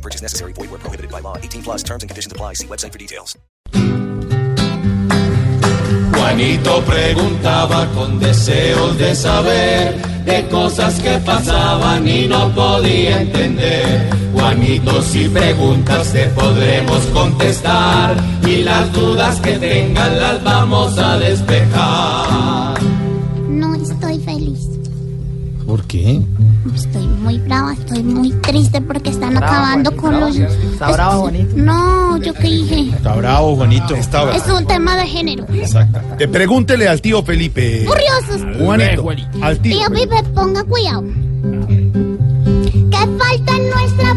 No purchase necessary. Void where prohibited by law. 18 plus terms and conditions apply. See website for details. Juanito preguntaba con deseos de saber de cosas que pasaban y no podía entender. Juanito, si preguntas te podremos contestar y las dudas que tengan las vamos a despejar. No estoy feliz. ¿Por qué? Estoy muy brava, estoy muy triste porque están acabando con los... ¿Está bravo, Juanito? No, yo qué dije. Está bravo, Juanito. Está bravo. Es un tema de género. Exacto. Te pregúntele al tío Felipe. Curiosos. Juanito. Al tío. Tío Pipe, ponga cuidado. ¿Qué falta en nuestra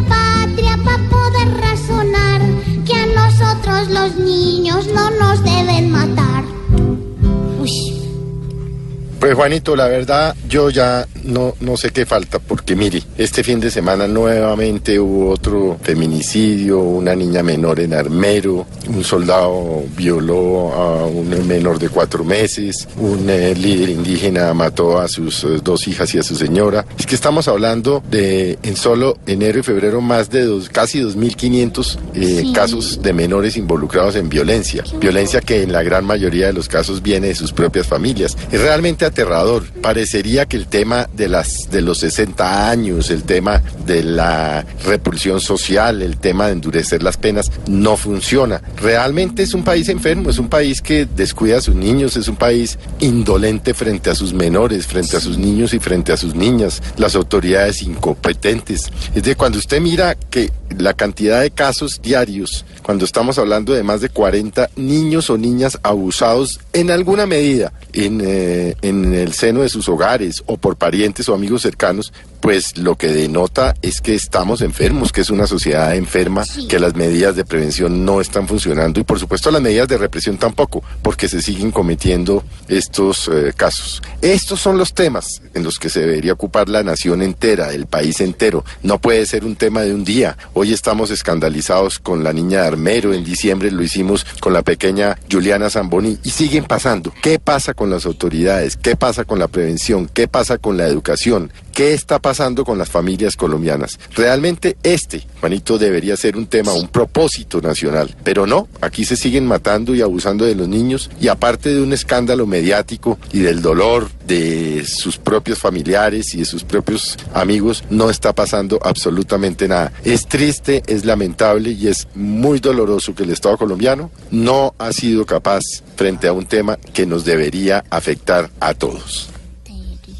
Pues Juanito, la verdad yo ya no, no sé qué falta, porque mire, este fin de semana nuevamente hubo otro feminicidio, una niña menor en Armero, un soldado violó a un menor de cuatro meses, un eh, líder indígena mató a sus eh, dos hijas y a su señora. Es que estamos hablando de en solo enero y febrero más de dos, casi 2.500 eh, Sí. casos de menores involucrados en violencia, violencia que en la gran mayoría de los casos viene de sus propias familias. Es realmente aterrador. Parecería que el tema de las de los 60 años, el tema de la repulsión social, el tema de endurecer las penas no funciona. Realmente es un país enfermo, es un país que descuida a sus niños, es un país indolente frente a sus menores, frente a sus niños y frente a sus niñas, las autoridades incompetentes. Es de cuando usted mira que la cantidad de casos diarios, cuando estamos hablando de más de 40 niños o niñas abusados en alguna medida en, eh, en el seno de sus hogares o por parientes o amigos cercanos, pues lo que denota es que estamos enfermos, que es una sociedad enferma, que las medidas de prevención no están funcionando y por supuesto las medidas de represión tampoco, porque se siguen cometiendo estos eh, casos. Estos son los temas en los que se debería ocupar la nación entera, el país entero. No puede ser un tema de un día. Hoy estamos escandalizados con la niña de Armero, en diciembre lo hicimos con la pequeña Juliana Zamboni y siguen pasando. ¿Qué pasa con las autoridades? ¿Qué pasa con la prevención? ¿Qué pasa con la educación? ¿Qué está pasando con las familias colombianas? Realmente este, Juanito, debería ser un tema, un propósito nacional. Pero no, aquí se siguen matando y abusando de los niños y aparte de un escándalo mediático y del dolor de sus propios familiares y de sus propios amigos, no está pasando absolutamente nada. Es triste, es lamentable y es muy doloroso que el Estado colombiano no ha sido capaz frente a un tema que nos debería afectar a todos. terrible.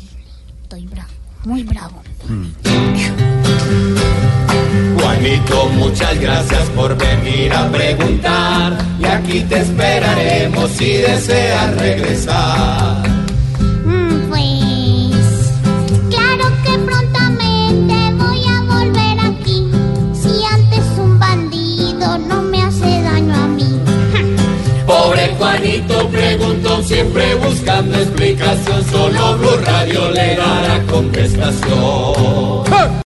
Estoy bravo, muy bravo. Juanito, muchas gracias por venir a preguntar y aquí te esperaremos si deseas regresar. Pobre Juanito preguntó siempre buscando explicación, solo Blue Radio le dará contestación.